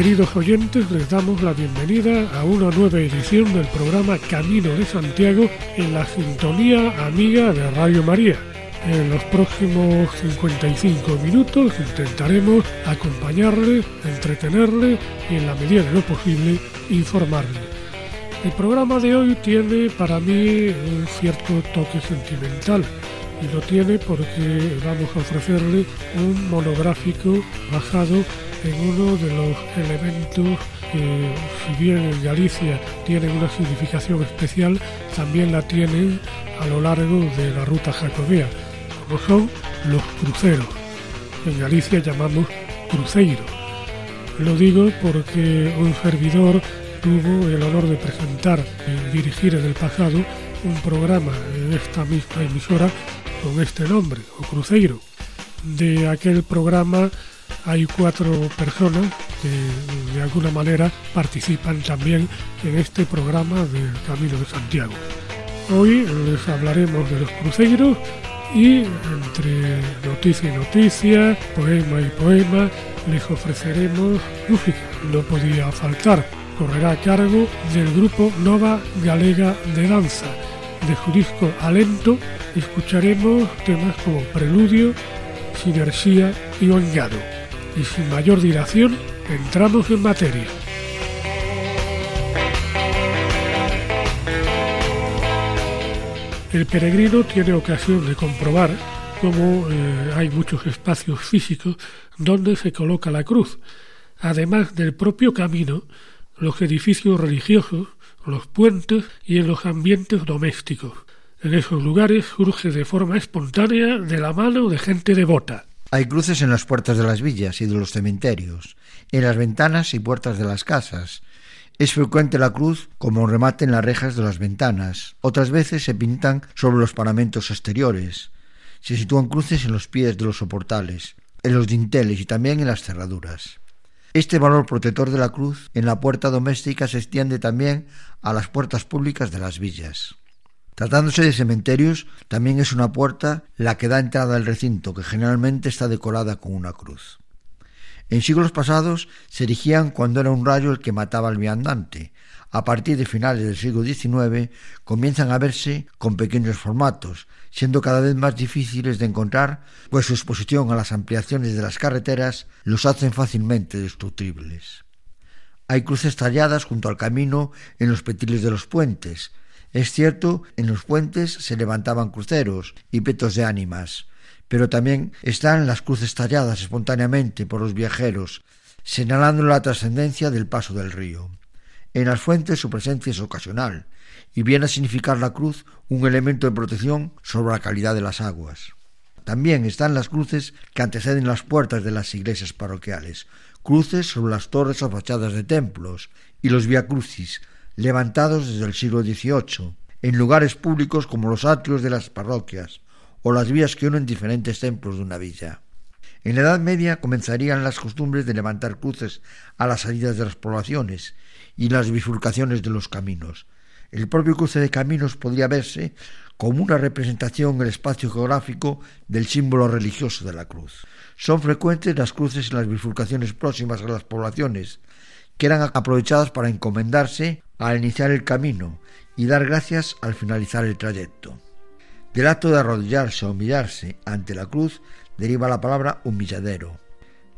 Queridos oyentes, les damos la bienvenida a una nueva edición del programa Camino de Santiago en la sintonía amiga de Radio María. En los próximos 55 minutos intentaremos acompañarle, entretenerle y en la medida de lo posible informarle. El programa de hoy tiene para mí un cierto toque sentimental y lo tiene porque vamos a ofrecerle un monográfico basado en uno de los elementos que, si bien en Galicia tienen una significación especial, también la tienen a lo largo de la ruta jacobea, como son los cruceros. En Galicia llamamos cruceiro. Lo digo porque un servidor tuvo el honor de presentar y dirigir en el pasado un programa en esta misma emisora con este nombre, o Cruceiro. De aquel programa hay cuatro personas que de alguna manera participan también en este programa del Camino de Santiago. Hoy les hablaremos de los cruceros y entre noticia y noticia, poema y poema, les ofreceremos música. No podía faltar. Correrá a cargo del grupo Nova Galega de Danza. De su disco Alento escucharemos temas como Preludio, Sinergia y Ongado y sin mayor dilación entramos en materia. El peregrino tiene ocasión de comprobar cómo eh, hay muchos espacios físicos donde se coloca la cruz, además del propio camino, los edificios religiosos, los puentes y en los ambientes domésticos. En esos lugares surge de forma espontánea de la mano de gente devota. Hay cruces en las puertas de las villas y de los cementerios, en las ventanas y puertas de las casas. Es frecuente la cruz como remate en las rejas de las ventanas. Otras veces se pintan sobre los paramentos exteriores. Se sitúan cruces en los pies de los soportales, en los dinteles y también en las cerraduras. Este valor protector de la cruz en la puerta doméstica se extiende también a las puertas públicas de las villas. Tratándose de cementerios, también es una puerta la que da entrada al recinto, que generalmente está decorada con una cruz. En siglos pasados se erigían cuando era un rayo el que mataba al viandante. A partir de finales del siglo XIX comienzan a verse con pequeños formatos, siendo cada vez más difíciles de encontrar, pues su exposición a las ampliaciones de las carreteras los hacen fácilmente destructibles. Hay cruces talladas junto al camino en los petiles de los puentes, es cierto, en los puentes se levantaban cruceros y petos de ánimas, pero también están las cruces talladas espontáneamente por los viajeros, señalando la trascendencia del paso del río. En las fuentes su presencia es ocasional, y viene a significar la cruz un elemento de protección sobre la calidad de las aguas. También están las cruces que anteceden las puertas de las iglesias parroquiales, cruces sobre las torres o fachadas de templos, y los viacrucis, levantados desde el siglo XVIII, en lugares públicos como los atrios de las parroquias o las vías que unen diferentes templos de una villa. En la Edad Media comenzarían las costumbres de levantar cruces a las salidas de las poblaciones y las bifurcaciones de los caminos. El propio cruce de caminos podría verse como una representación en el espacio geográfico del símbolo religioso de la cruz. Son frecuentes las cruces en las bifurcaciones próximas a las poblaciones, que eran aprovechadas para encomendarse al iniciar el camino y dar gracias al finalizar el trayecto. Del acto de arrodillarse o humillarse ante la cruz deriva la palabra humilladero.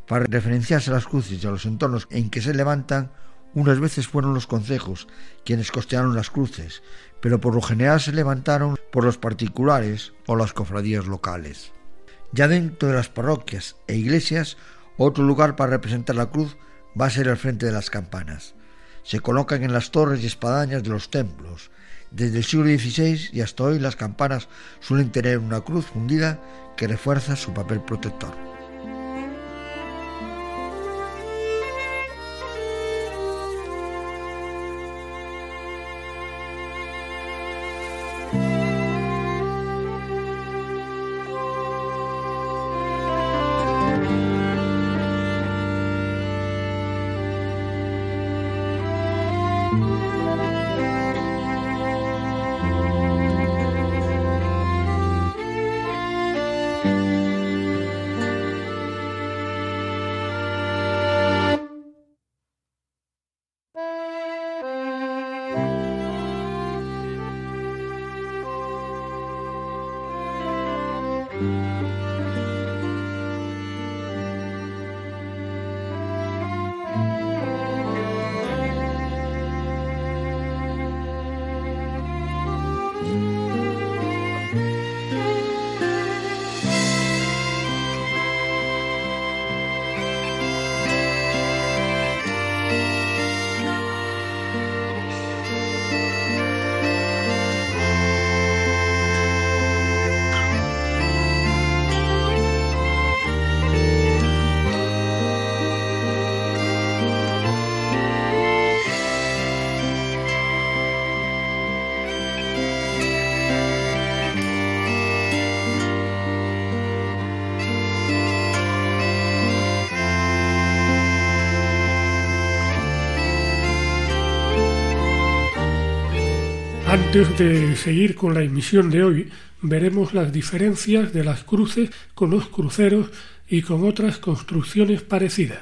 Para referenciarse a las cruces y a los entornos en que se levantan, unas veces fueron los concejos quienes costearon las cruces, pero por lo general se levantaron por los particulares o las cofradías locales. Ya dentro de las parroquias e iglesias, otro lugar para representar la cruz va a ser el frente de las campanas se colocan en las torres y espadañas de los templos. Desde el siglo XVI y hasta hoy las campanas suelen tener una cruz fundida que refuerza su papel protector. Antes de seguir con la emisión de hoy, veremos las diferencias de las cruces con los cruceros y con otras construcciones parecidas.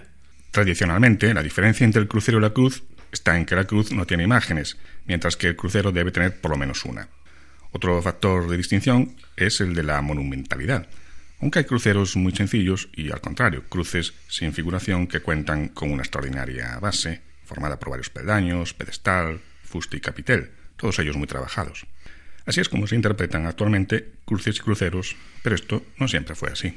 Tradicionalmente, la diferencia entre el crucero y la cruz está en que la cruz no tiene imágenes, mientras que el crucero debe tener por lo menos una. Otro factor de distinción es el de la monumentalidad, aunque hay cruceros muy sencillos y, al contrario, cruces sin figuración que cuentan con una extraordinaria base, formada por varios peldaños, pedestal, fuste y capitel todos ellos muy trabajados. Así es como se interpretan actualmente cruces y cruceros, pero esto no siempre fue así.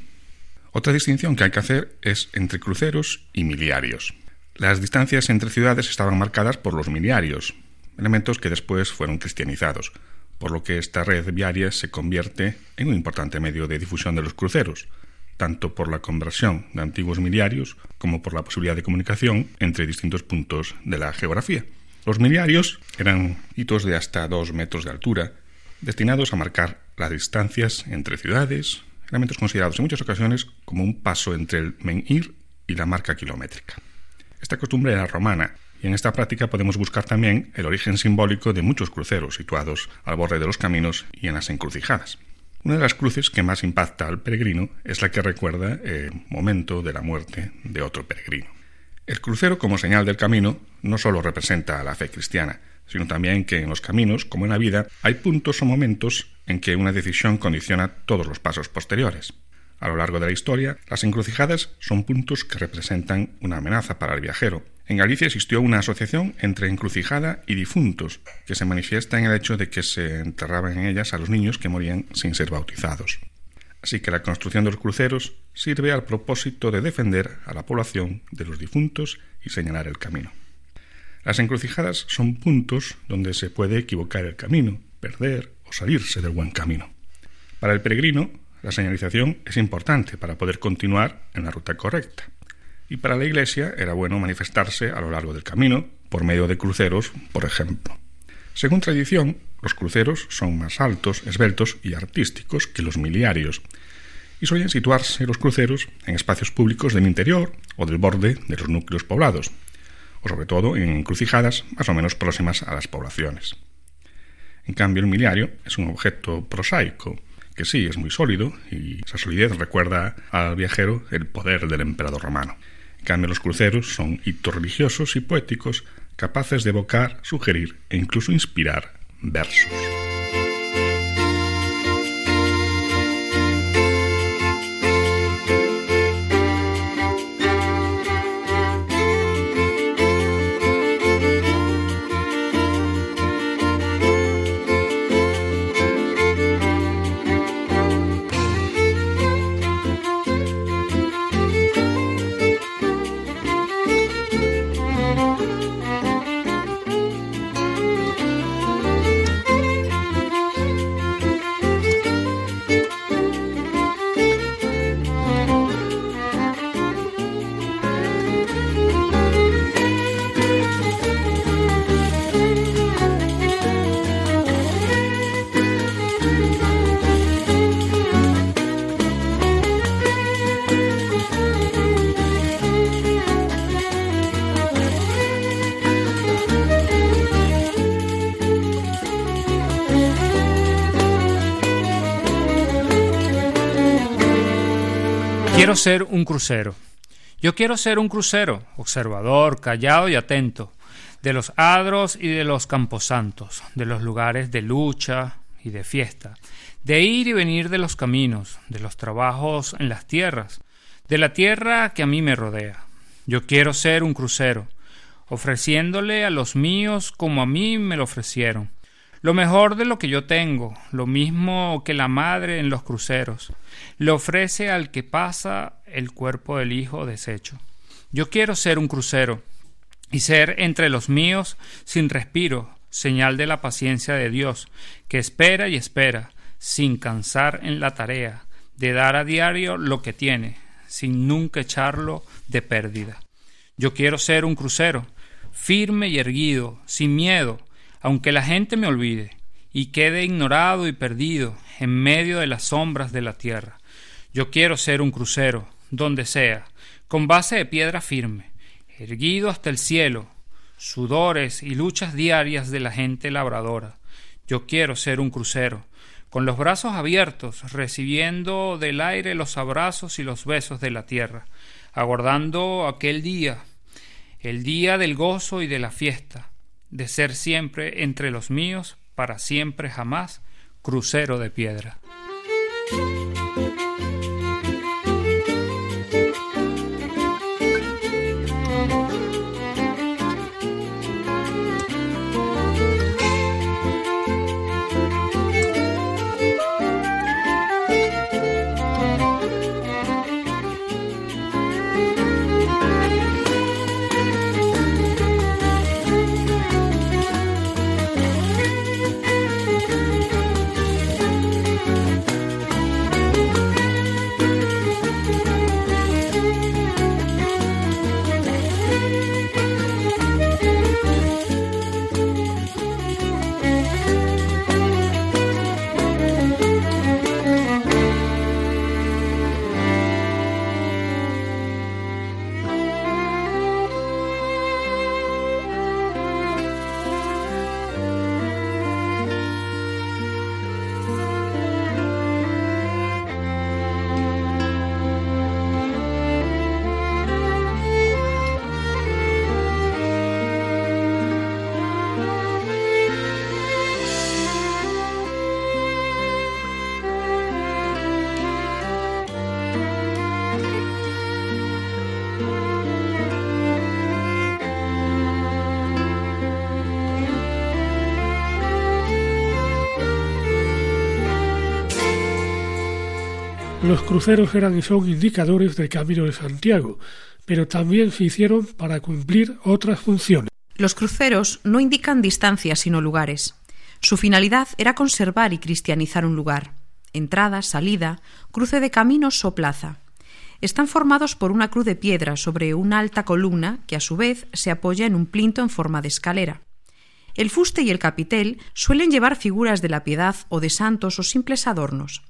Otra distinción que hay que hacer es entre cruceros y miliarios. Las distancias entre ciudades estaban marcadas por los miliarios, elementos que después fueron cristianizados, por lo que esta red viaria se convierte en un importante medio de difusión de los cruceros, tanto por la conversión de antiguos miliarios como por la posibilidad de comunicación entre distintos puntos de la geografía. Los miliarios eran hitos de hasta dos metros de altura, destinados a marcar las distancias entre ciudades, elementos considerados en muchas ocasiones como un paso entre el menhir y la marca kilométrica. Esta costumbre era romana, y en esta práctica podemos buscar también el origen simbólico de muchos cruceros situados al borde de los caminos y en las encrucijadas. Una de las cruces que más impacta al peregrino es la que recuerda el momento de la muerte de otro peregrino. El crucero como señal del camino no solo representa la fe cristiana, sino también que en los caminos, como en la vida, hay puntos o momentos en que una decisión condiciona todos los pasos posteriores. A lo largo de la historia, las encrucijadas son puntos que representan una amenaza para el viajero. En Galicia existió una asociación entre encrucijada y difuntos, que se manifiesta en el hecho de que se enterraban en ellas a los niños que morían sin ser bautizados. Así que la construcción de los cruceros sirve al propósito de defender a la población de los difuntos y señalar el camino. Las encrucijadas son puntos donde se puede equivocar el camino, perder o salirse del buen camino. Para el peregrino, la señalización es importante para poder continuar en la ruta correcta. Y para la Iglesia era bueno manifestarse a lo largo del camino por medio de cruceros, por ejemplo. Según tradición, los cruceros son más altos, esbeltos y artísticos que los miliarios, y suelen situarse los cruceros en espacios públicos del interior o del borde de los núcleos poblados, o sobre todo en encrucijadas más o menos próximas a las poblaciones. En cambio, el miliario es un objeto prosaico, que sí es muy sólido, y esa solidez recuerda al viajero el poder del emperador romano. En cambio, los cruceros son hitos religiosos y poéticos capaces de evocar, sugerir e incluso inspirar versos. Quiero ser un crucero. Yo quiero ser un crucero, observador, callado y atento, de los adros y de los camposantos, de los lugares de lucha y de fiesta, de ir y venir de los caminos, de los trabajos en las tierras, de la tierra que a mí me rodea. Yo quiero ser un crucero, ofreciéndole a los míos como a mí me lo ofrecieron. Lo mejor de lo que yo tengo, lo mismo que la madre en los cruceros, le ofrece al que pasa el cuerpo del hijo deshecho. Yo quiero ser un crucero y ser entre los míos sin respiro, señal de la paciencia de Dios, que espera y espera, sin cansar en la tarea, de dar a diario lo que tiene, sin nunca echarlo de pérdida. Yo quiero ser un crucero, firme y erguido, sin miedo, aunque la gente me olvide, y quede ignorado y perdido en medio de las sombras de la tierra. Yo quiero ser un crucero, donde sea, con base de piedra firme, erguido hasta el cielo, sudores y luchas diarias de la gente labradora. Yo quiero ser un crucero, con los brazos abiertos, recibiendo del aire los abrazos y los besos de la tierra, aguardando aquel día, el día del gozo y de la fiesta, de ser siempre entre los míos, para siempre jamás, crucero de piedra. Los cruceros eran y son indicadores del Camino de Santiago, pero también se hicieron para cumplir otras funciones. Los cruceros no indican distancias sino lugares. Su finalidad era conservar y cristianizar un lugar. Entrada, salida, cruce de caminos o plaza. Están formados por una cruz de piedra sobre una alta columna que a su vez se apoya en un plinto en forma de escalera. El fuste y el capitel suelen llevar figuras de la piedad o de santos o simples adornos.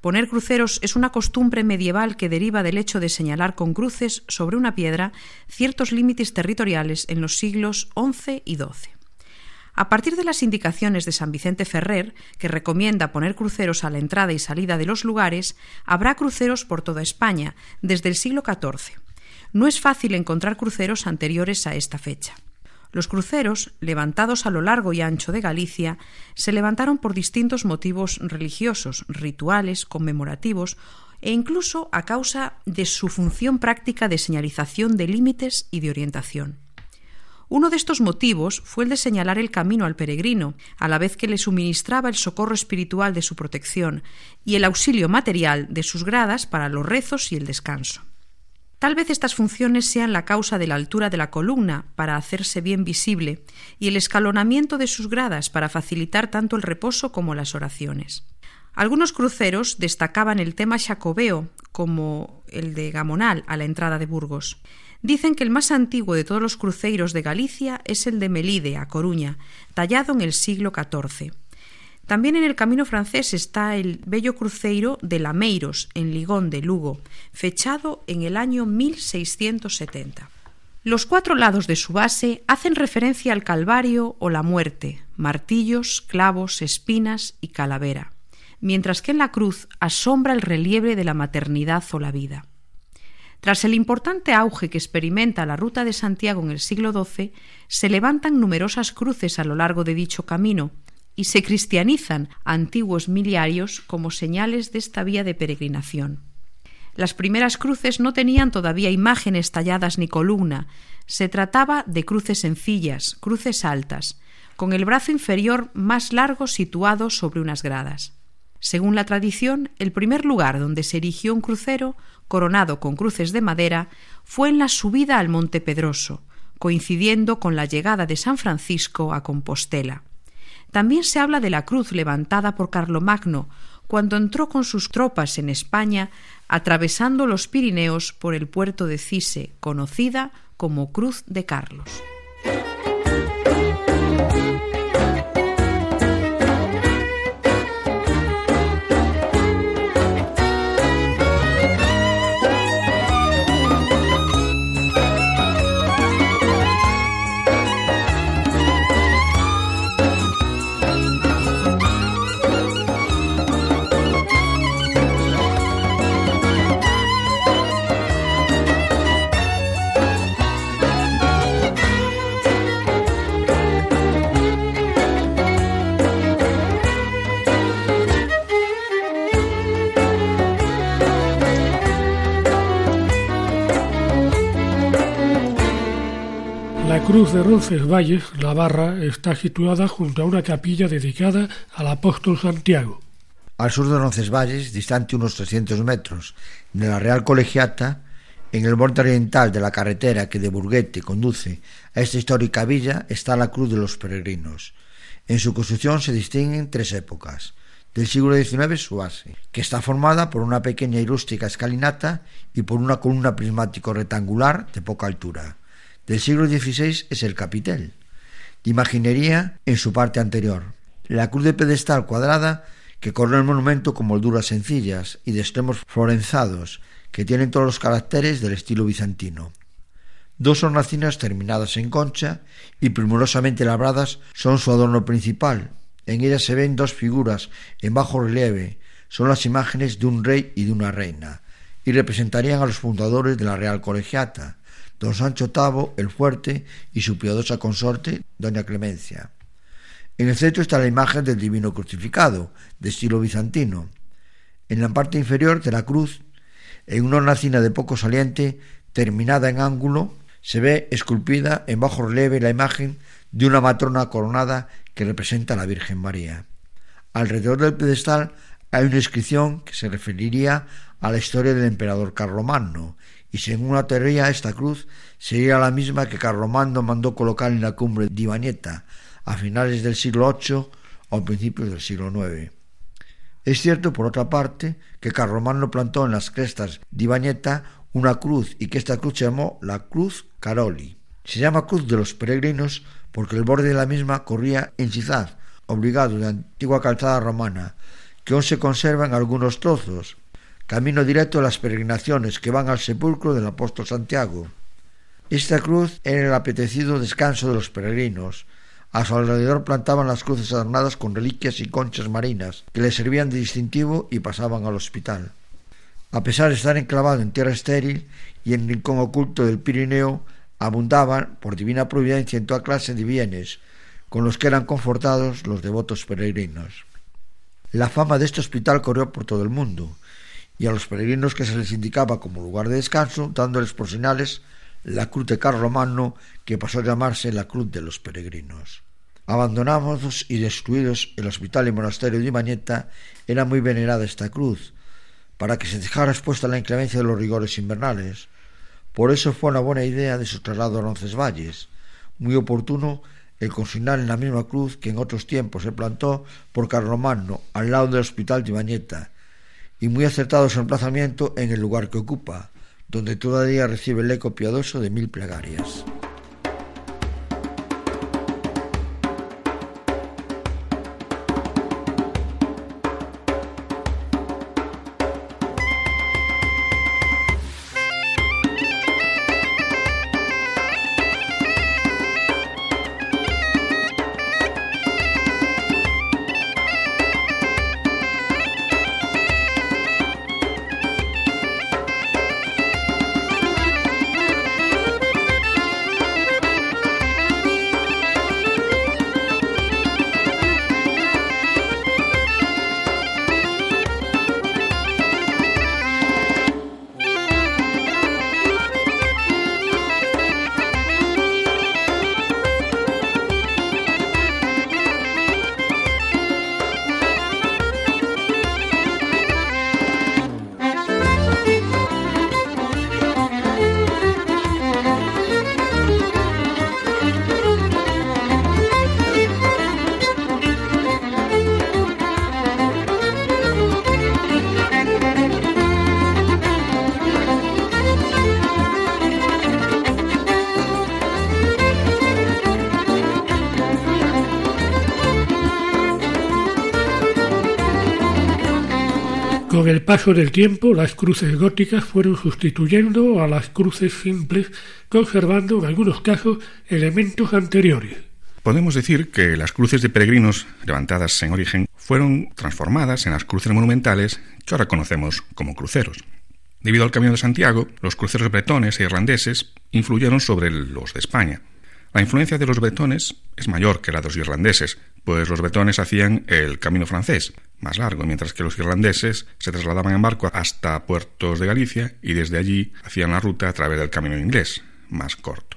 Poner cruceros es una costumbre medieval que deriva del hecho de señalar con cruces sobre una piedra ciertos límites territoriales en los siglos XI y XII. A partir de las indicaciones de San Vicente Ferrer, que recomienda poner cruceros a la entrada y salida de los lugares, habrá cruceros por toda España, desde el siglo XIV. No es fácil encontrar cruceros anteriores a esta fecha. Los cruceros, levantados a lo largo y ancho de Galicia, se levantaron por distintos motivos religiosos, rituales, conmemorativos e incluso a causa de su función práctica de señalización de límites y de orientación. Uno de estos motivos fue el de señalar el camino al peregrino, a la vez que le suministraba el socorro espiritual de su protección y el auxilio material de sus gradas para los rezos y el descanso. Tal vez estas funciones sean la causa de la altura de la columna para hacerse bien visible y el escalonamiento de sus gradas para facilitar tanto el reposo como las oraciones. Algunos cruceros destacaban el tema jacobeo, como el de Gamonal a la entrada de Burgos. Dicen que el más antiguo de todos los cruceiros de Galicia es el de Melide, a Coruña, tallado en el siglo XIV. También en el camino francés está el bello cruceiro de Lameiros, en Ligón de Lugo, fechado en el año 1670. Los cuatro lados de su base hacen referencia al Calvario o la muerte, martillos, clavos, espinas y calavera, mientras que en la cruz asombra el relieve de la maternidad o la vida. Tras el importante auge que experimenta la ruta de Santiago en el siglo XII, se levantan numerosas cruces a lo largo de dicho camino, y se cristianizan antiguos miliarios como señales de esta vía de peregrinación. Las primeras cruces no tenían todavía imágenes talladas ni columna, se trataba de cruces sencillas, cruces altas, con el brazo inferior más largo situado sobre unas gradas. Según la tradición, el primer lugar donde se erigió un crucero, coronado con cruces de madera, fue en la subida al Monte Pedroso, coincidiendo con la llegada de San Francisco a Compostela. También se habla de la cruz levantada por Carlomagno cuando entró con sus tropas en España, atravesando los Pirineos por el puerto de Cise, conocida como Cruz de Carlos. Cruz de Roncesvalles, Navarra, está situada junto a una capilla dedicada al apóstol Santiago. Al sur de Roncesvalles, distante unos 300 metros de la Real Colegiata, en el borde oriental de la carretera que de Burguete conduce a esta histórica villa, está la Cruz de los Peregrinos. En su construcción se distinguen tres épocas. Del siglo XIX su base, que está formada por una pequeña y rústica escalinata y por una columna prismático rectangular de poca altura del siglo XVI es el capitel, de imaginería en su parte anterior. La cruz de pedestal cuadrada que corre el monumento con molduras sencillas y de extremos florenzados que tienen todos los caracteres del estilo bizantino. Dos hornacinas terminadas en concha y primorosamente labradas son su adorno principal. En ellas se ven dos figuras en bajo relieve, son las imágenes de un rey y de una reina, y representarían a los fundadores de la Real Colegiata, don Sancho VIII el Fuerte y su piadosa consorte, doña Clemencia. En el centro está la imagen del divino crucificado, de estilo bizantino. En la parte inferior de la cruz, en una hornacina de poco saliente, terminada en ángulo, se ve esculpida en bajo relieve la imagen de una matrona coronada que representa a la Virgen María. Alrededor del pedestal hay una inscripción que se referiría a la historia del emperador Carlomagno y según una teoría esta cruz sería la misma que Carlomagno mandó colocar en la cumbre de Ibañeta a finales del siglo VIII o principios del siglo IX. Es cierto, por otra parte, que Carlomagno plantó en las crestas de Ibañeta una cruz y que esta cruz se llamó la Cruz Caroli. Se llama Cruz de los Peregrinos porque el borde de la misma corría en Cizaz, obligado de antigua calzada romana, que aún se conserva en algunos trozos, camino directo a las peregrinaciones que van al sepulcro del apóstol Santiago. Esta cruz era el apetecido descanso de los peregrinos. A su alrededor plantaban las cruces adornadas con reliquias y conchas marinas que le servían de distintivo y pasaban al hospital. A pesar de estar enclavado en tierra estéril y en rincón oculto del Pirineo, abundaban, por divina providencia, en toda clase de bienes, con los que eran confortados los devotos peregrinos. La fama de este hospital corrió por todo el mundo, y a los peregrinos que se les indicaba como lugar de descanso, dándoles por señales la cruz de Carlomagno, que pasó a llamarse la cruz de los peregrinos. Abandonados y destruidos el hospital y monasterio de Imañeta, era muy venerada esta cruz, para que se dejara expuesta la inclemencia de los rigores invernales. Por eso fue una buena idea de su traslado a Roncesvalles, muy oportuno el consignar en la misma cruz que en otros tiempos se plantó por Carlomagno al lado del hospital de Ibañeta, y muy acertado su emplazamiento en el lugar que ocupa, donde todavía recibe el eco piadoso de mil plegarias. Con el paso del tiempo, las cruces góticas fueron sustituyendo a las cruces simples, conservando en algunos casos elementos anteriores. Podemos decir que las cruces de peregrinos levantadas en origen fueron transformadas en las cruces monumentales que ahora conocemos como cruceros. Debido al Camino de Santiago, los cruceros bretones e irlandeses influyeron sobre los de España. La influencia de los bretones es mayor que la de los irlandeses, pues los bretones hacían el camino francés, más largo, mientras que los irlandeses se trasladaban en barco hasta puertos de Galicia y desde allí hacían la ruta a través del camino inglés, más corto.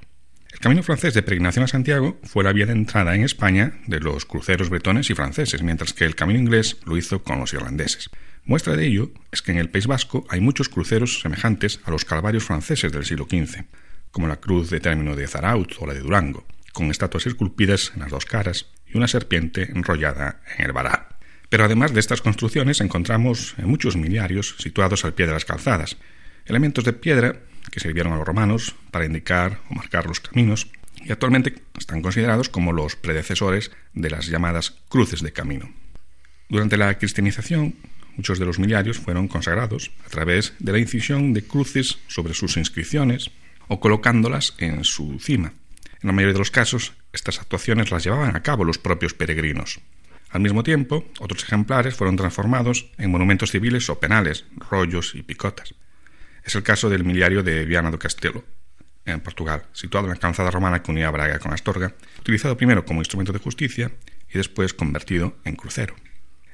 El camino francés de peregrinación a Santiago fue la vía de entrada en España de los cruceros bretones y franceses, mientras que el camino inglés lo hizo con los irlandeses. Muestra de ello es que en el País Vasco hay muchos cruceros semejantes a los calvarios franceses del siglo XV, como la cruz de término de Zaraut o la de Durango, con estatuas esculpidas en las dos caras y una serpiente enrollada en el vará. Pero además de estas construcciones encontramos muchos miliarios situados al pie de las calzadas, elementos de piedra que sirvieron a los romanos para indicar o marcar los caminos y actualmente están considerados como los predecesores de las llamadas cruces de camino. Durante la cristianización, muchos de los miliarios fueron consagrados a través de la incisión de cruces sobre sus inscripciones o colocándolas en su cima. En la mayoría de los casos, estas actuaciones las llevaban a cabo los propios peregrinos. Al mismo tiempo, otros ejemplares fueron transformados en monumentos civiles o penales, rollos y picotas. Es el caso del miliario de Viana do Castelo, en Portugal, situado en la calzada romana que unía Braga con Astorga, utilizado primero como instrumento de justicia y después convertido en crucero.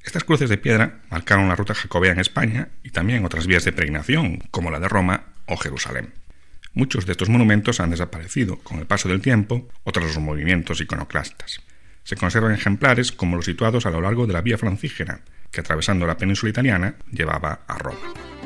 Estas cruces de piedra marcaron la ruta jacobea en España y también otras vías de peregrinación, como la de Roma o Jerusalén. Muchos de estos monumentos han desaparecido con el paso del tiempo o tras los movimientos iconoclastas. Se conservan ejemplares como los situados a lo largo de la vía francígena, que atravesando la península italiana llevaba a Roma.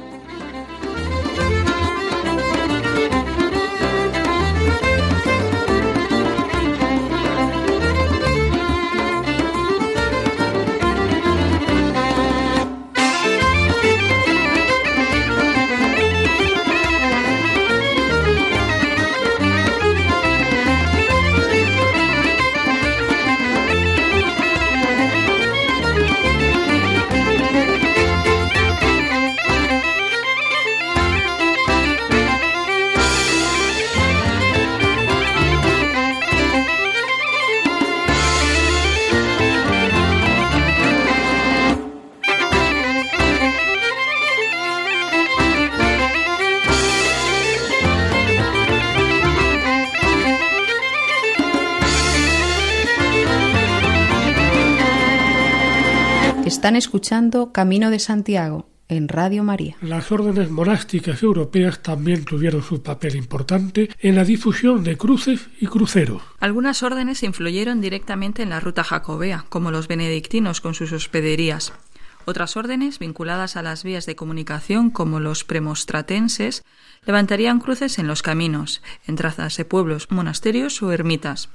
Escuchando Camino de Santiago en Radio María. Las órdenes monásticas europeas también tuvieron su papel importante en la difusión de cruces y cruceros. Algunas órdenes influyeron directamente en la ruta jacobea, como los benedictinos con sus hospederías. Otras órdenes, vinculadas a las vías de comunicación, como los premostratenses, levantarían cruces en los caminos, en trazas de pueblos, monasterios o ermitas.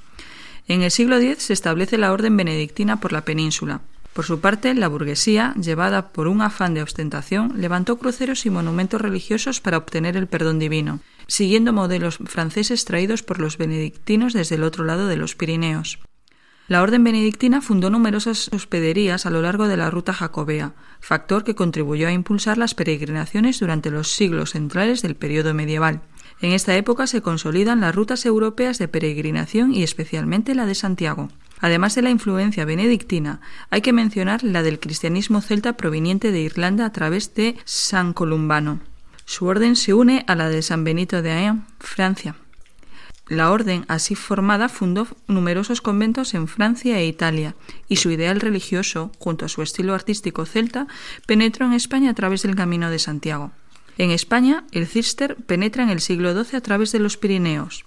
En el siglo X se establece la orden benedictina por la península. Por su parte, la burguesía, llevada por un afán de ostentación, levantó cruceros y monumentos religiosos para obtener el perdón divino, siguiendo modelos franceses traídos por los benedictinos desde el otro lado de los Pirineos. La orden benedictina fundó numerosas hospederías a lo largo de la ruta jacobea, factor que contribuyó a impulsar las peregrinaciones durante los siglos centrales del periodo medieval. En esta época se consolidan las rutas europeas de peregrinación y especialmente la de Santiago. Además de la influencia benedictina, hay que mencionar la del cristianismo celta proveniente de Irlanda a través de San Columbano. Su orden se une a la de San Benito de Aen, Francia. La orden así formada fundó numerosos conventos en Francia e Italia, y su ideal religioso, junto a su estilo artístico celta, penetró en España a través del Camino de Santiago. En España, el cister penetra en el siglo XII a través de los Pirineos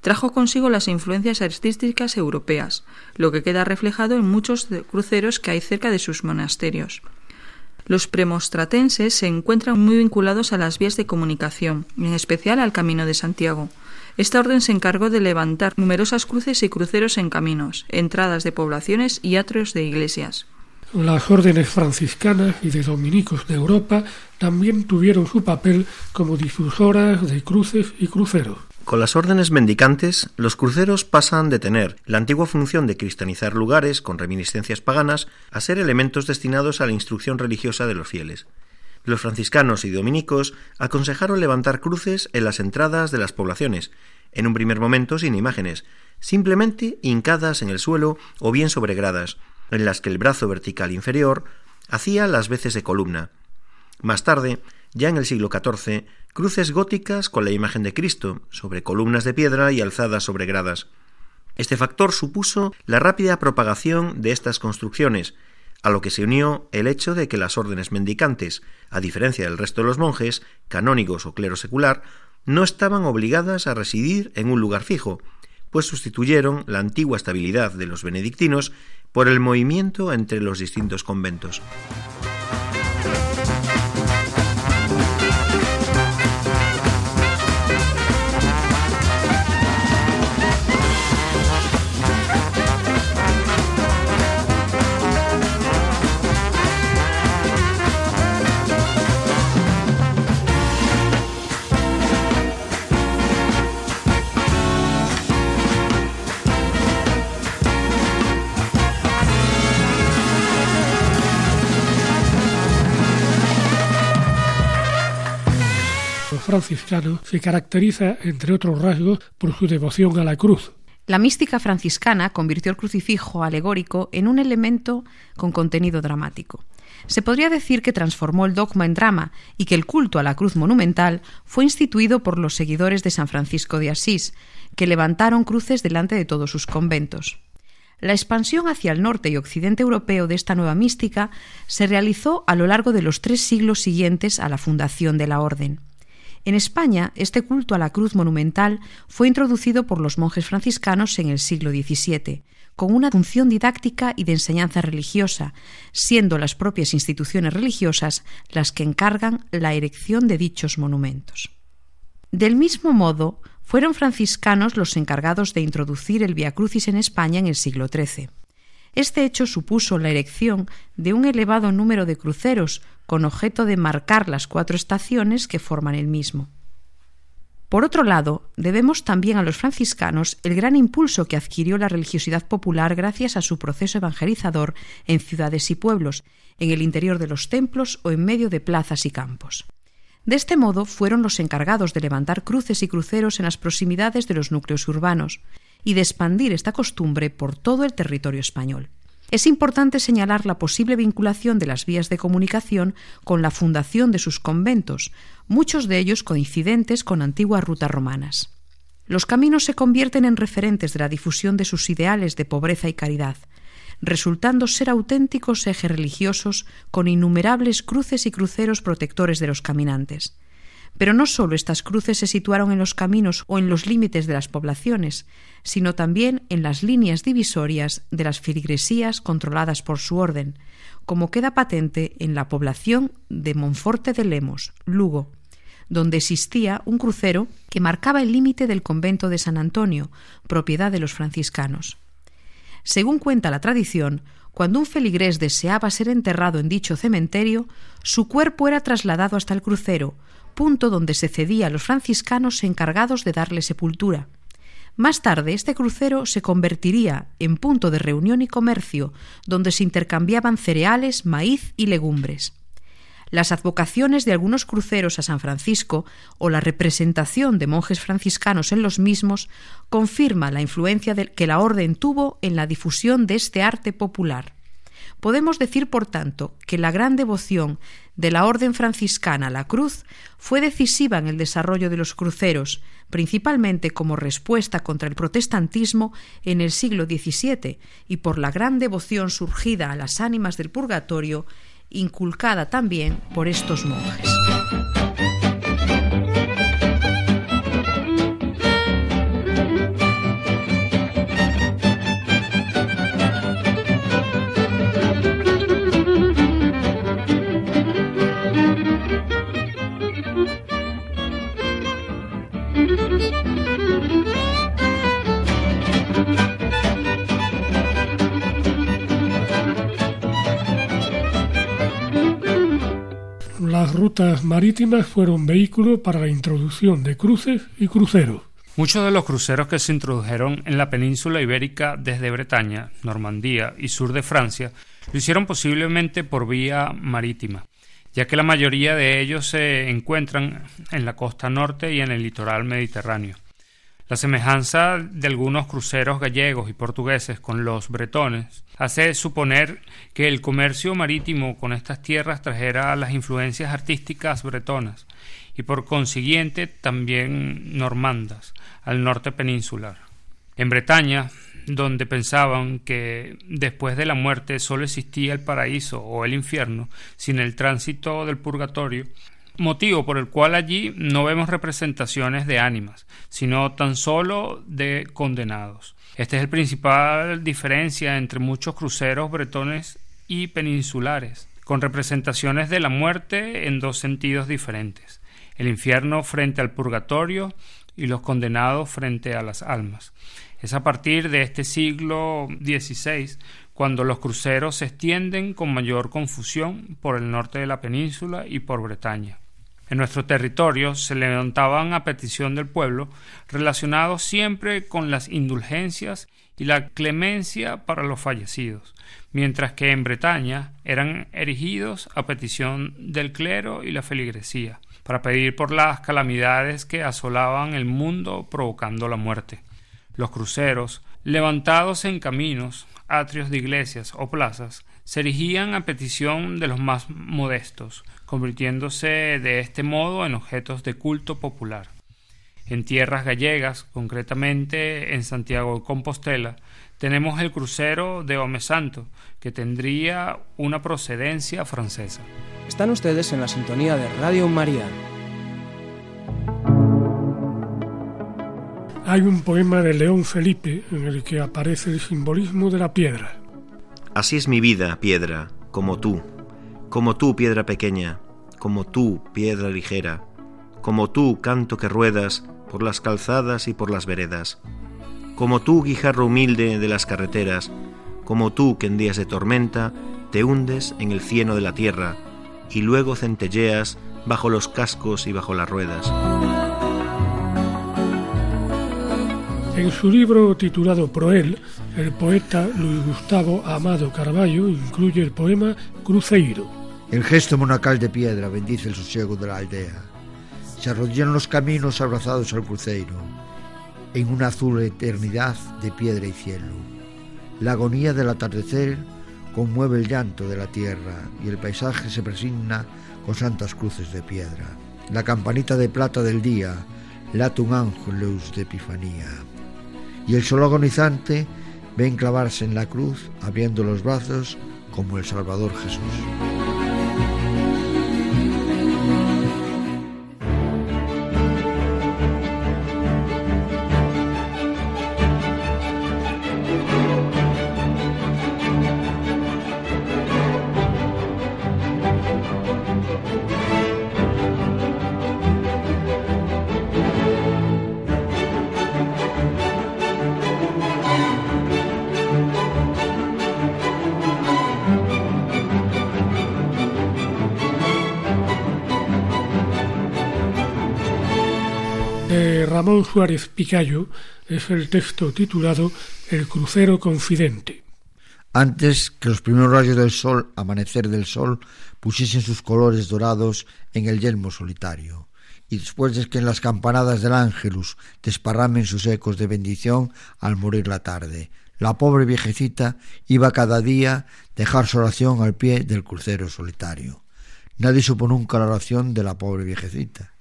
trajo consigo las influencias artísticas europeas, lo que queda reflejado en muchos cruceros que hay cerca de sus monasterios. Los premostratenses se encuentran muy vinculados a las vías de comunicación, en especial al Camino de Santiago. Esta orden se encargó de levantar numerosas cruces y cruceros en caminos, entradas de poblaciones y atrios de iglesias. Las órdenes franciscanas y de dominicos de Europa también tuvieron su papel como difusoras de cruces y cruceros. Con las órdenes mendicantes, los cruceros pasan de tener la antigua función de cristianizar lugares con reminiscencias paganas a ser elementos destinados a la instrucción religiosa de los fieles. Los franciscanos y dominicos aconsejaron levantar cruces en las entradas de las poblaciones, en un primer momento sin imágenes, simplemente hincadas en el suelo o bien sobre gradas, en las que el brazo vertical inferior hacía las veces de columna. Más tarde, ya en el siglo XIV, cruces góticas con la imagen de Cristo, sobre columnas de piedra y alzadas sobre gradas. Este factor supuso la rápida propagación de estas construcciones, a lo que se unió el hecho de que las órdenes mendicantes, a diferencia del resto de los monjes, canónigos o clero secular, no estaban obligadas a residir en un lugar fijo, pues sustituyeron la antigua estabilidad de los benedictinos por el movimiento entre los distintos conventos. Franciscano se caracteriza, entre otros rasgos, por su devoción a la cruz. La mística franciscana convirtió el crucifijo alegórico en un elemento con contenido dramático. Se podría decir que transformó el dogma en drama y que el culto a la cruz monumental fue instituido por los seguidores de San Francisco de Asís, que levantaron cruces delante de todos sus conventos. La expansión hacia el norte y occidente europeo de esta nueva mística se realizó a lo largo de los tres siglos siguientes a la fundación de la orden. En España, este culto a la cruz monumental fue introducido por los monjes franciscanos en el siglo XVII, con una función didáctica y de enseñanza religiosa, siendo las propias instituciones religiosas las que encargan la erección de dichos monumentos. Del mismo modo, fueron franciscanos los encargados de introducir el Via Crucis en España en el siglo XIII. Este hecho supuso la erección de un elevado número de cruceros con objeto de marcar las cuatro estaciones que forman el mismo. Por otro lado, debemos también a los franciscanos el gran impulso que adquirió la religiosidad popular gracias a su proceso evangelizador en ciudades y pueblos, en el interior de los templos o en medio de plazas y campos. De este modo fueron los encargados de levantar cruces y cruceros en las proximidades de los núcleos urbanos y de expandir esta costumbre por todo el territorio español. Es importante señalar la posible vinculación de las vías de comunicación con la fundación de sus conventos, muchos de ellos coincidentes con antiguas rutas romanas. Los caminos se convierten en referentes de la difusión de sus ideales de pobreza y caridad, resultando ser auténticos ejes religiosos con innumerables cruces y cruceros protectores de los caminantes. Pero no sólo estas cruces se situaron en los caminos o en los límites de las poblaciones, sino también en las líneas divisorias de las filigresías controladas por su orden, como queda patente en la población de Monforte de Lemos, Lugo, donde existía un crucero que marcaba el límite del convento de San Antonio, propiedad de los franciscanos. Según cuenta la tradición, cuando un feligrés deseaba ser enterrado en dicho cementerio, su cuerpo era trasladado hasta el crucero, punto donde se cedía a los franciscanos encargados de darle sepultura. Más tarde, este crucero se convertiría en punto de reunión y comercio, donde se intercambiaban cereales, maíz y legumbres. Las advocaciones de algunos cruceros a San Francisco o la representación de monjes franciscanos en los mismos confirma la influencia que la orden tuvo en la difusión de este arte popular. Podemos decir, por tanto, que la gran devoción de la Orden franciscana la cruz fue decisiva en el desarrollo de los cruceros, principalmente como respuesta contra el protestantismo en el siglo XVII y por la gran devoción surgida a las ánimas del purgatorio, inculcada también por estos monjes. Rutas marítimas fueron vehículo para la introducción de cruces y cruceros. Muchos de los cruceros que se introdujeron en la península ibérica desde Bretaña, Normandía y sur de Francia lo hicieron posiblemente por vía marítima. ya que la mayoría de ellos se encuentran en la costa norte y en el litoral mediterráneo. La semejanza de algunos cruceros gallegos y portugueses con los bretones hace suponer que el comercio marítimo con estas tierras trajera las influencias artísticas bretonas y por consiguiente también normandas al norte peninsular. En Bretaña, donde pensaban que después de la muerte sólo existía el paraíso o el infierno sin el tránsito del purgatorio, motivo por el cual allí no vemos representaciones de ánimas, sino tan solo de condenados. Esta es la principal diferencia entre muchos cruceros bretones y peninsulares, con representaciones de la muerte en dos sentidos diferentes, el infierno frente al purgatorio y los condenados frente a las almas. Es a partir de este siglo XVI cuando los cruceros se extienden con mayor confusión por el norte de la península y por Bretaña. En nuestro territorio se levantaban a petición del pueblo, relacionados siempre con las indulgencias y la clemencia para los fallecidos, mientras que en Bretaña eran erigidos a petición del clero y la feligresía, para pedir por las calamidades que asolaban el mundo provocando la muerte. Los cruceros, levantados en caminos, atrios de iglesias o plazas, se erigían a petición de los más modestos, convirtiéndose de este modo en objetos de culto popular. En tierras gallegas, concretamente en Santiago de Compostela, tenemos el crucero de Santo, que tendría una procedencia francesa. Están ustedes en la sintonía de Radio María. Hay un poema de León Felipe en el que aparece el simbolismo de la piedra. Así es mi vida, piedra, como tú, como tú, piedra pequeña, como tú, piedra ligera, como tú, canto que ruedas por las calzadas y por las veredas, como tú, guijarro humilde de las carreteras, como tú que en días de tormenta te hundes en el cieno de la tierra y luego centelleas bajo los cascos y bajo las ruedas. En su libro titulado Proel, el poeta Luis Gustavo Amado Carballo incluye el poema Cruceiro. El gesto monacal de piedra bendice el sosiego de la aldea. Se arrodillan los caminos abrazados al cruceiro, en una azul eternidad de piedra y cielo. La agonía del atardecer conmueve el llanto de la tierra y el paisaje se presigna con santas cruces de piedra. La campanita de plata del día late un ángelus de epifanía y el solo agonizante ve enclavarse en la cruz, abriendo los brazos como el Salvador Jesús. Suárez Picayo es el texto titulado El crucero confidente. Antes que los primeros rayos del sol, amanecer del sol, pusiesen sus colores dorados en el yelmo solitario, y después de que en las campanadas del ángelus desparramen sus ecos de bendición al morir la tarde, la pobre viejecita iba cada día dejar su oración al pie del crucero solitario. Nadie supo nunca la oración de la pobre viejecita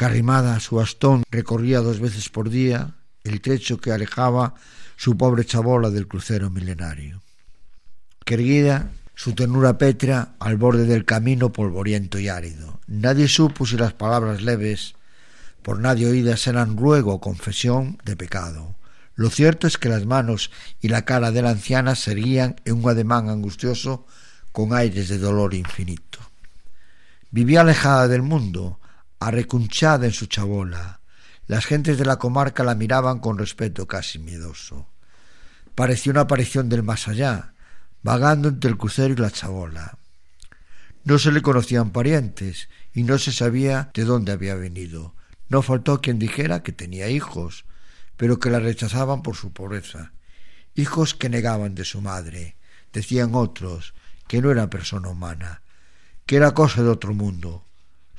Carrimada su bastón recorría dos veces por día el trecho que alejaba su pobre chabola del crucero milenario. Querida su ternura pétrea al borde del camino polvoriento y árido. Nadie supo si las palabras leves, por nadie oídas, eran ruego o confesión de pecado. Lo cierto es que las manos y la cara de la anciana se erguían en un ademán angustioso con aires de dolor infinito. Vivía alejada del mundo, arrecunchada en su chabola. Las gentes de la comarca la miraban con respeto casi miedoso. Parecía una aparición del más allá, vagando entre el crucero y la chabola. No se le conocían parientes y no se sabía de dónde había venido. No faltó quien dijera que tenía hijos, pero que la rechazaban por su pobreza. Hijos que negaban de su madre. Decían otros que no era persona humana, que era cosa de otro mundo.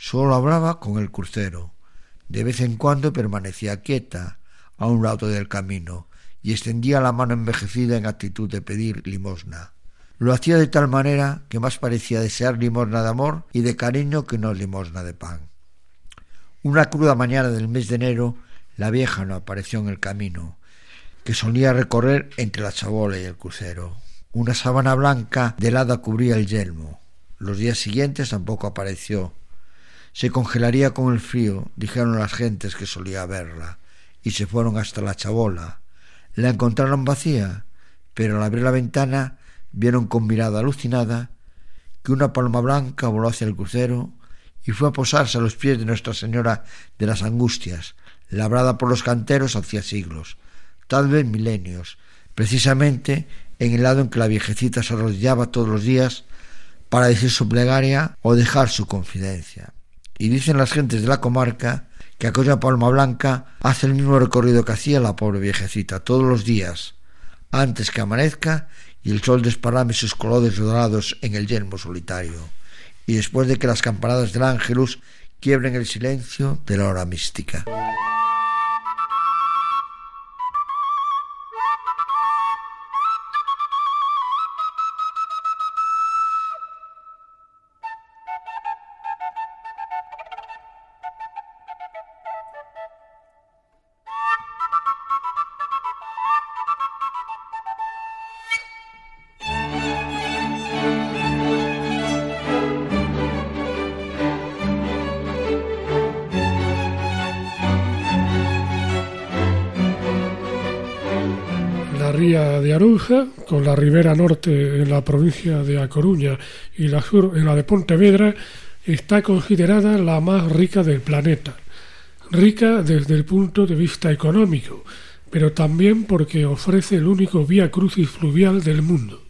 Solo hablaba con el crucero. De vez en cuando permanecía quieta a un lado del camino y extendía la mano envejecida en actitud de pedir limosna. Lo hacía de tal manera que más parecía desear limosna de amor y de cariño que no limosna de pan. Una cruda mañana del mes de enero, la vieja no apareció en el camino, que solía recorrer entre la chabola y el crucero. Una sábana blanca de helada cubría el yelmo. Los días siguientes tampoco apareció. Se congelaría con el frío, dijeron las gentes que solía verla, y se fueron hasta la chabola. La encontraron vacía, pero al abrir la ventana vieron con mirada alucinada que una palma blanca voló hacia el crucero y fue a posarse a los pies de Nuestra Señora de las Angustias, labrada por los canteros hacía siglos, tal vez milenios, precisamente en el lado en que la viejecita se arrodillaba todos los días para decir su plegaria o dejar su confidencia. Y dicen las gentes de la comarca que aquella palma blanca hace el mismo recorrido que hacía la pobre viejecita todos los días, antes que amanezca y el sol desparrame sus colores dorados en el yermo solitario y después de que las campanadas del ángelus quiebren el silencio de la hora mística. Con la ribera norte en la provincia de A Coruña y la sur en la de Pontevedra, está considerada la más rica del planeta. Rica desde el punto de vista económico, pero también porque ofrece el único vía crucis fluvial del mundo.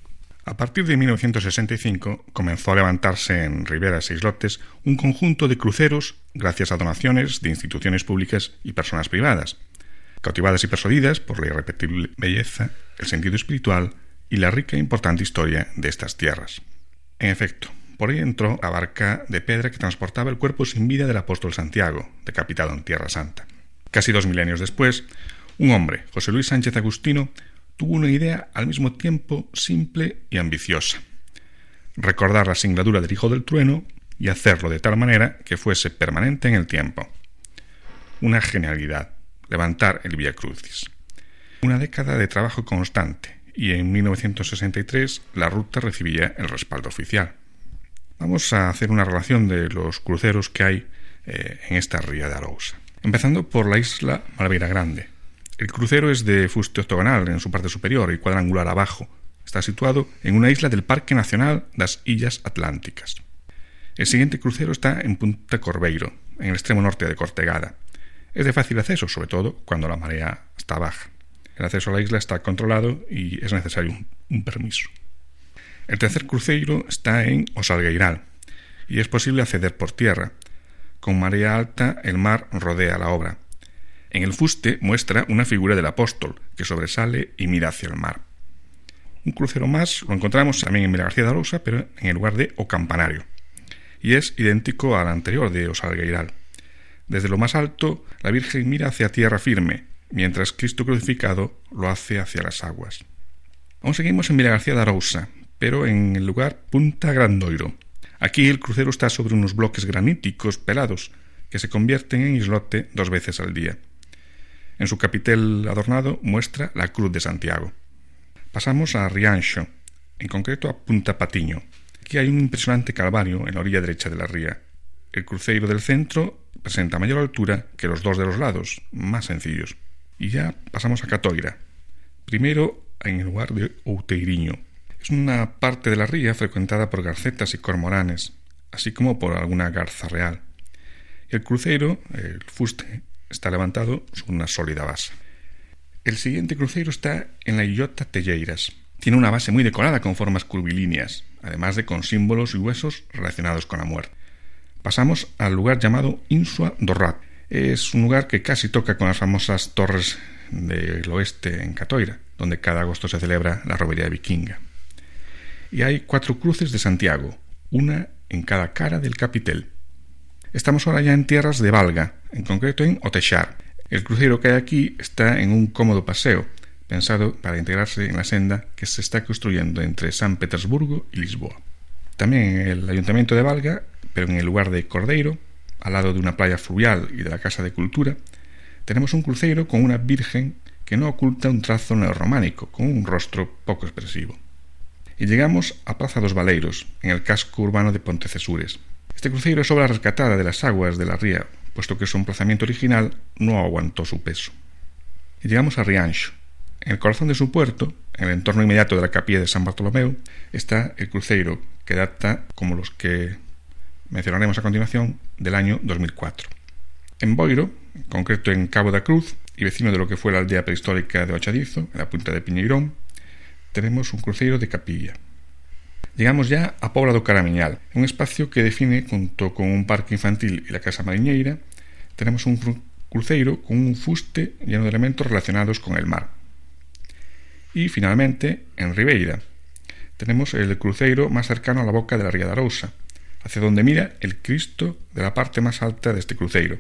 A partir de 1965 comenzó a levantarse en riberas e islotes un conjunto de cruceros gracias a donaciones de instituciones públicas y personas privadas cautivadas y persuadidas por la irrepetible belleza, el sentido espiritual y la rica e importante historia de estas tierras. En efecto, por ahí entró la barca de pedra que transportaba el cuerpo sin vida del apóstol Santiago, decapitado en Tierra Santa. Casi dos milenios después, un hombre, José Luis Sánchez Agustino, tuvo una idea al mismo tiempo simple y ambiciosa. Recordar la singladura del Hijo del Trueno y hacerlo de tal manera que fuese permanente en el tiempo. Una genialidad, levantar el Via Crucis. Una década de trabajo constante y en 1963 la ruta recibía el respaldo oficial. Vamos a hacer una relación de los cruceros que hay eh, en esta ría de Arousa. Empezando por la isla Malveira Grande. El crucero es de fuste octogonal en su parte superior y cuadrangular abajo. Está situado en una isla del Parque Nacional das Illas Atlánticas. El siguiente crucero está en Punta Corbeiro, en el extremo norte de Cortegada, es de fácil acceso, sobre todo cuando la marea está baja. El acceso a la isla está controlado y es necesario un, permiso. El tercer cruceiro está en Osalgueiral y es posible acceder por tierra. Con marea alta el mar rodea la obra. En el fuste muestra una figura del apóstol que sobresale y mira hacia el mar. Un crucero más lo encontramos también en Mira García de Arosa, pero en el lugar de O Campanario, y es idéntico al anterior de Osalgueiral. Desde lo más alto, la Virgen mira hacia tierra firme, mientras Cristo crucificado lo hace hacia las aguas. Aún seguimos en Villa García de Arousa, pero en el lugar Punta Grandoiro. Aquí el crucero está sobre unos bloques graníticos pelados que se convierten en islote dos veces al día. En su capitel adornado muestra la Cruz de Santiago. Pasamos a Riancho, en concreto a Punta Patiño. Aquí hay un impresionante calvario en la orilla derecha de la ría. El cruceiro del centro presenta mayor altura que los dos de los lados, más sencillos. Y ya pasamos a Catoira. Primero en el lugar de Outeiriño. Es una parte de la ría frecuentada por garcetas y cormoranes, así como por alguna garza real. El crucero, el fuste, está levantado sobre una sólida base. El siguiente crucero está en la Illota Telleiras. Tiene una base muy decorada con formas curvilíneas, además de con símbolos y huesos relacionados con la muerte. Pasamos al lugar llamado Insua Dorrat. Es un lugar que casi toca con las famosas torres del oeste en Catoira, donde cada agosto se celebra la romería vikinga. Y hay cuatro cruces de Santiago, una en cada cara del capitel. Estamos ahora ya en tierras de Valga, en concreto en Otechar. El crucero que hay aquí está en un cómodo paseo, pensado para integrarse en la senda que se está construyendo entre San Petersburgo y Lisboa. También el ayuntamiento de Valga, pero en el lugar de Cordeiro, al lado de una playa fluvial y de la Casa de Cultura, tenemos un crucero con una virgen que no oculta un trazo neorrománico, con un rostro poco expresivo. Y llegamos a Plaza dos Valeiros, en el casco urbano de Pontecesures. Este cruceiro es obra rescatada de las aguas de la ría, puesto que su emplazamiento original no aguantó su peso. Y llegamos a Riancho. En el corazón de su puerto, en el entorno inmediato de la capilla de San Bartolomeu, está el cruceiro, que data, como los que mencionaremos a continuación, del año 2004. En Boiro, concreto en Cabo da Cruz, y vecino de lo que fue la aldea prehistórica de Ochadizo, en la punta de Piñeirón, tenemos un cruceiro de capilla. Llegamos ya a Pobla do Caramiñal, un espacio que define, junto con un parque infantil y la Casa Mariñeira, tenemos un cruceiro con un fuste lleno de elementos relacionados con el mar. Y finalmente, en Ribeira, tenemos el cruceiro más cercano a la boca de la Ría de hacia donde mira el Cristo de la parte más alta de este cruceiro,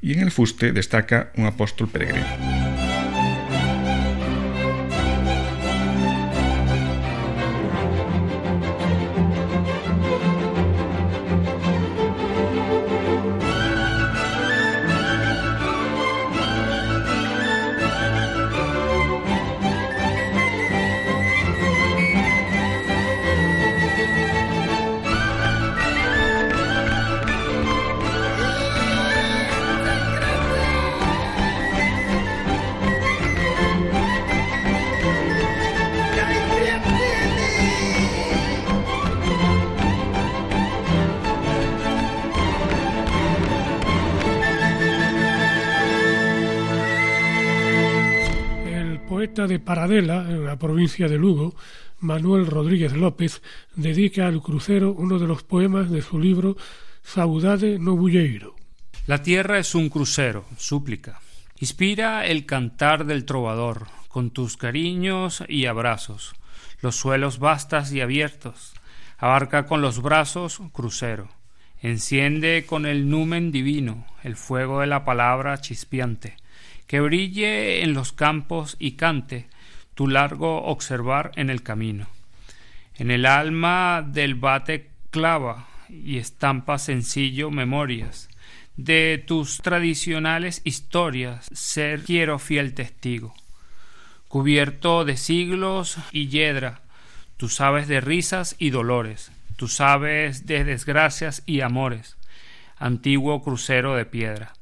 y en el fuste destaca un apóstol peregrino. Paradela, en la provincia de Lugo, Manuel Rodríguez López dedica al crucero uno de los poemas de su libro Saudade no Bulleiro. La tierra es un crucero, súplica. Inspira el cantar del trovador, con tus cariños y abrazos, los suelos vastas y abiertos. Abarca con los brazos crucero. Enciende con el numen divino el fuego de la palabra chispeante que brille en los campos y cante tu largo observar en el camino. En el alma del bate clava y estampa sencillo memorias de tus tradicionales historias, ser quiero fiel testigo. Cubierto de siglos y yedra, tú sabes de risas y dolores, tú sabes de desgracias y amores, antiguo crucero de piedra.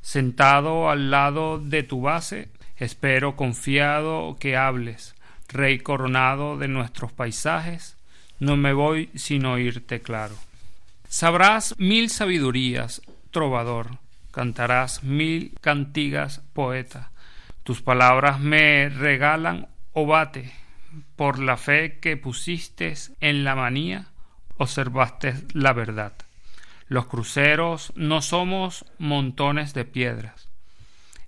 Sentado al lado de tu base, espero confiado que hables, Rey coronado de nuestros paisajes, no me voy sin oírte claro. Sabrás mil sabidurías, trovador, cantarás mil cantigas, poeta. Tus palabras me regalan bate por la fe que pusiste en la manía, observaste la verdad. Los cruceros no somos montones de piedras.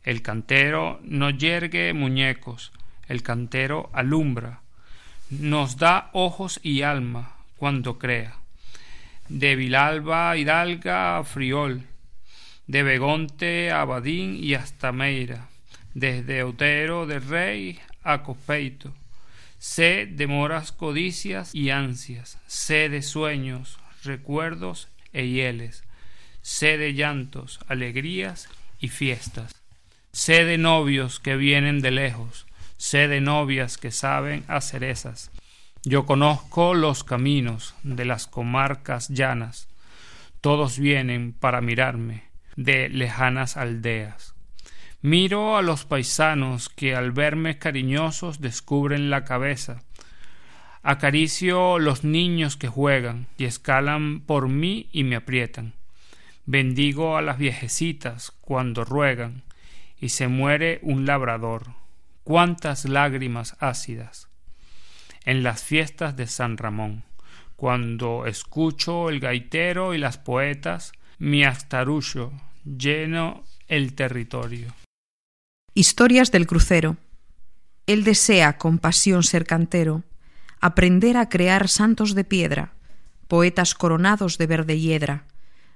El cantero no yergue muñecos, el cantero alumbra, nos da ojos y alma cuando crea. De Vilalba Hidalga a Friol, de Begonte a Badín y hasta Meira, desde Otero de Rey a Copeito. Sé de moras codicias y ansias, sé de sueños, recuerdos e hieles, sé de llantos, alegrías y fiestas, sé de novios que vienen de lejos, sé de novias que saben a cerezas. Yo conozco los caminos de las comarcas llanas, todos vienen para mirarme de lejanas aldeas. Miro a los paisanos que al verme cariñosos descubren la cabeza, Acaricio los niños que juegan y escalan por mí y me aprietan. Bendigo a las viejecitas cuando ruegan y se muere un labrador. Cuántas lágrimas ácidas. En las fiestas de San Ramón, cuando escucho el gaitero y las poetas, mi astarullo lleno el territorio. Historias del crucero. Él desea con pasión ser cantero aprender a crear santos de piedra, poetas coronados de verde hiedra,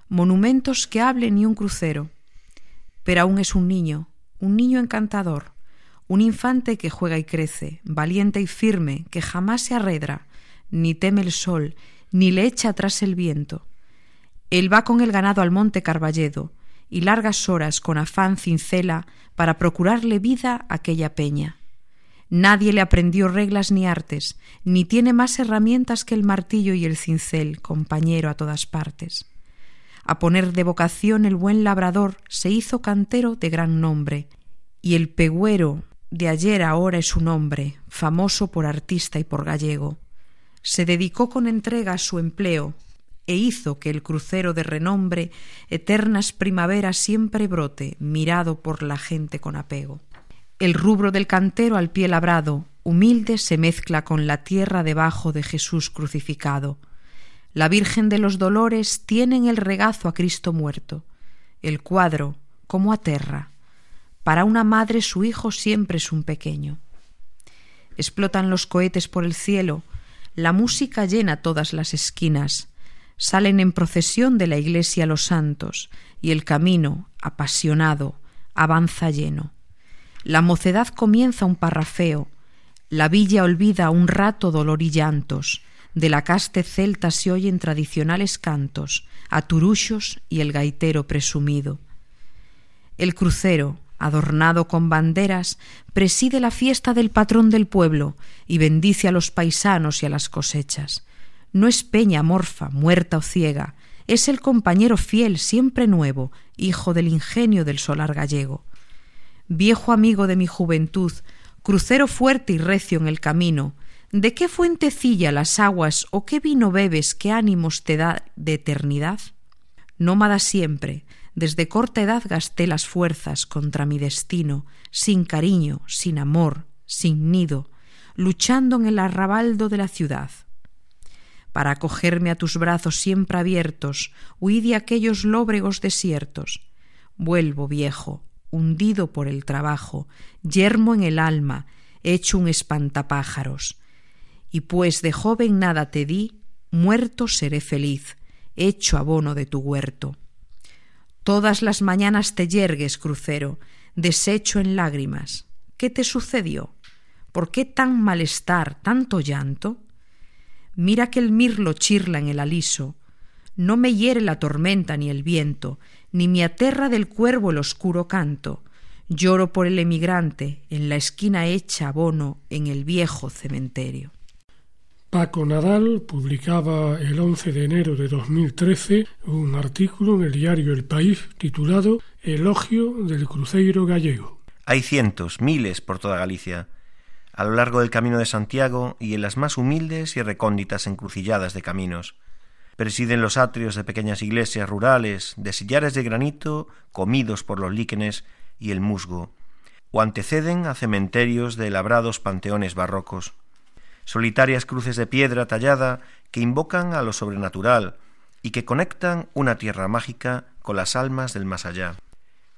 monumentos que hablen y un crucero. Pero aún es un niño, un niño encantador, un infante que juega y crece, valiente y firme, que jamás se arredra, ni teme el sol, ni le echa atrás el viento. Él va con el ganado al monte Carballedo, y largas horas con afán cincela para procurarle vida a aquella peña. Nadie le aprendió reglas ni artes, ni tiene más herramientas que el martillo y el cincel, compañero a todas partes. A poner de vocación el buen labrador se hizo cantero de gran nombre, y el pegüero de ayer ahora es un hombre, famoso por artista y por gallego. Se dedicó con entrega a su empleo, e hizo que el crucero de renombre eternas primaveras siempre brote, mirado por la gente con apego. El rubro del cantero al pie labrado, humilde, se mezcla con la tierra debajo de Jesús crucificado. La Virgen de los Dolores tiene en el regazo a Cristo muerto. El cuadro, como aterra. Para una madre su hijo siempre es un pequeño. Explotan los cohetes por el cielo, la música llena todas las esquinas, salen en procesión de la iglesia los santos, y el camino, apasionado, avanza lleno. La mocedad comienza un parrafeo, la villa olvida un rato dolor y llantos, de la caste celta se oyen tradicionales cantos, a turuchos y el gaitero presumido. El crucero, adornado con banderas, preside la fiesta del patrón del pueblo y bendice a los paisanos y a las cosechas. No es peña morfa, muerta o ciega, es el compañero fiel, siempre nuevo, hijo del ingenio del solar gallego viejo amigo de mi juventud, crucero fuerte y recio en el camino, ¿de qué fuentecilla las aguas o qué vino bebes qué ánimos te da de eternidad? Nómada siempre, desde corta edad gasté las fuerzas contra mi destino, sin cariño, sin amor, sin nido, luchando en el arrabaldo de la ciudad. Para acogerme a tus brazos siempre abiertos, huí de aquellos lóbregos desiertos. Vuelvo, viejo, hundido por el trabajo, yermo en el alma, hecho un espantapájaros. Y pues de joven nada te di, muerto seré feliz, hecho abono de tu huerto. Todas las mañanas te yergues, crucero, deshecho en lágrimas. ¿Qué te sucedió? ¿Por qué tan malestar, tanto llanto? Mira que el mirlo chirla en el aliso, no me hiere la tormenta ni el viento, ni me aterra del cuervo el oscuro canto. Lloro por el emigrante en la esquina hecha abono en el viejo cementerio. Paco Nadal publicaba el 11 de enero de 2013 un artículo en el diario El País titulado Elogio del cruceiro gallego. Hay cientos, miles por toda Galicia, a lo largo del camino de Santiago y en las más humildes y recónditas encrucilladas de caminos presiden los atrios de pequeñas iglesias rurales, de sillares de granito comidos por los líquenes y el musgo, o anteceden a cementerios de labrados panteones barrocos, solitarias cruces de piedra tallada que invocan a lo sobrenatural y que conectan una tierra mágica con las almas del más allá.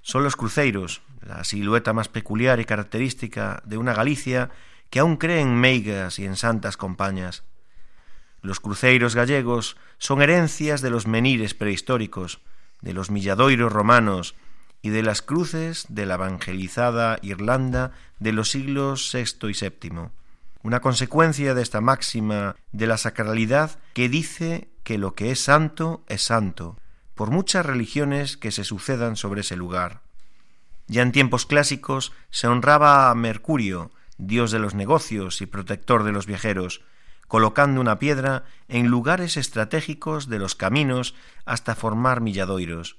Son los cruceiros, la silueta más peculiar y característica de una Galicia que aún cree en meigas y en santas compañas, los cruceiros gallegos son herencias de los menires prehistóricos, de los milladoiros romanos y de las cruces de la evangelizada Irlanda de los siglos VI y VII. Una consecuencia de esta máxima de la sacralidad que dice que lo que es santo es santo, por muchas religiones que se sucedan sobre ese lugar. Ya en tiempos clásicos se honraba a Mercurio, dios de los negocios y protector de los viajeros, colocando una piedra en lugares estratégicos de los caminos hasta formar milladoiros.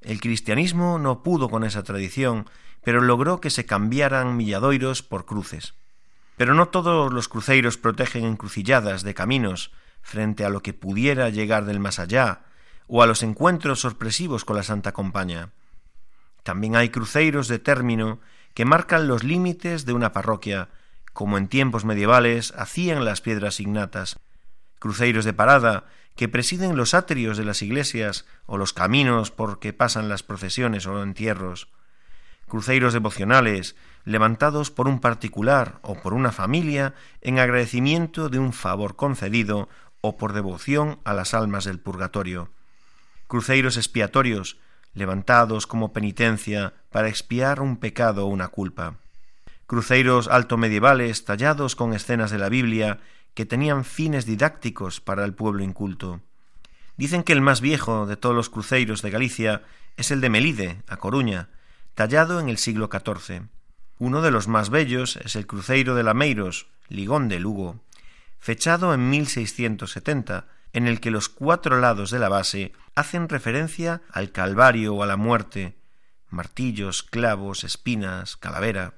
El cristianismo no pudo con esa tradición, pero logró que se cambiaran milladoiros por cruces. Pero no todos los cruceiros protegen encrucilladas de caminos frente a lo que pudiera llegar del más allá, o a los encuentros sorpresivos con la Santa Compaña. También hay cruceiros de término que marcan los límites de una parroquia como en tiempos medievales hacían las piedras ignatas, cruceiros de parada que presiden los atrios de las iglesias o los caminos por que pasan las procesiones o entierros, cruceiros devocionales levantados por un particular o por una familia en agradecimiento de un favor concedido o por devoción a las almas del purgatorio. Cruceiros expiatorios, levantados como penitencia para expiar un pecado o una culpa. Cruceiros alto medievales tallados con escenas de la Biblia que tenían fines didácticos para el pueblo inculto. Dicen que el más viejo de todos los cruceiros de Galicia es el de Melide, a Coruña, tallado en el siglo XIV. Uno de los más bellos es el cruceiro de Lameiros, Ligón de Lugo, fechado en 1670, en el que los cuatro lados de la base hacen referencia al Calvario o a la muerte, martillos, clavos, espinas, calavera,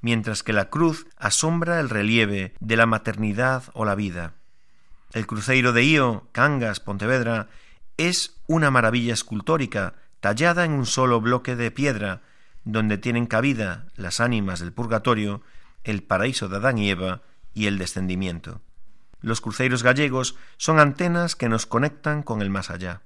mientras que la cruz asombra el relieve de la maternidad o la vida. El cruceiro de Io, Cangas, Pontevedra, es una maravilla escultórica tallada en un solo bloque de piedra, donde tienen cabida las ánimas del purgatorio, el paraíso de Adán y Eva y el descendimiento. Los cruceiros gallegos son antenas que nos conectan con el más allá.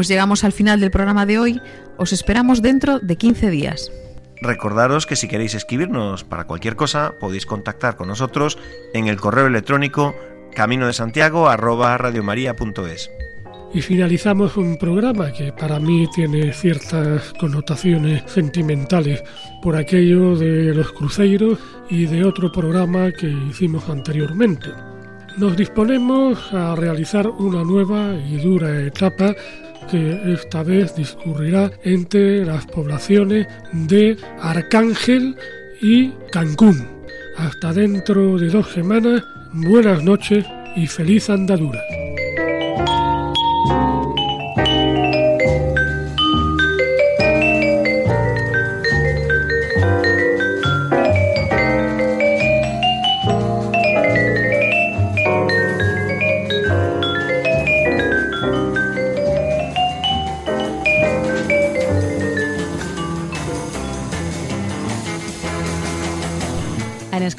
Pues llegamos al final del programa de hoy. Os esperamos dentro de 15 días. Recordaros que si queréis escribirnos para cualquier cosa, podéis contactar con nosotros en el correo electrónico camino de Santiago Y finalizamos un programa que para mí tiene ciertas connotaciones sentimentales por aquello de los cruceros y de otro programa que hicimos anteriormente. Nos disponemos a realizar una nueva y dura etapa que esta vez discurrirá entre las poblaciones de Arcángel y Cancún. Hasta dentro de dos semanas, buenas noches y feliz andadura.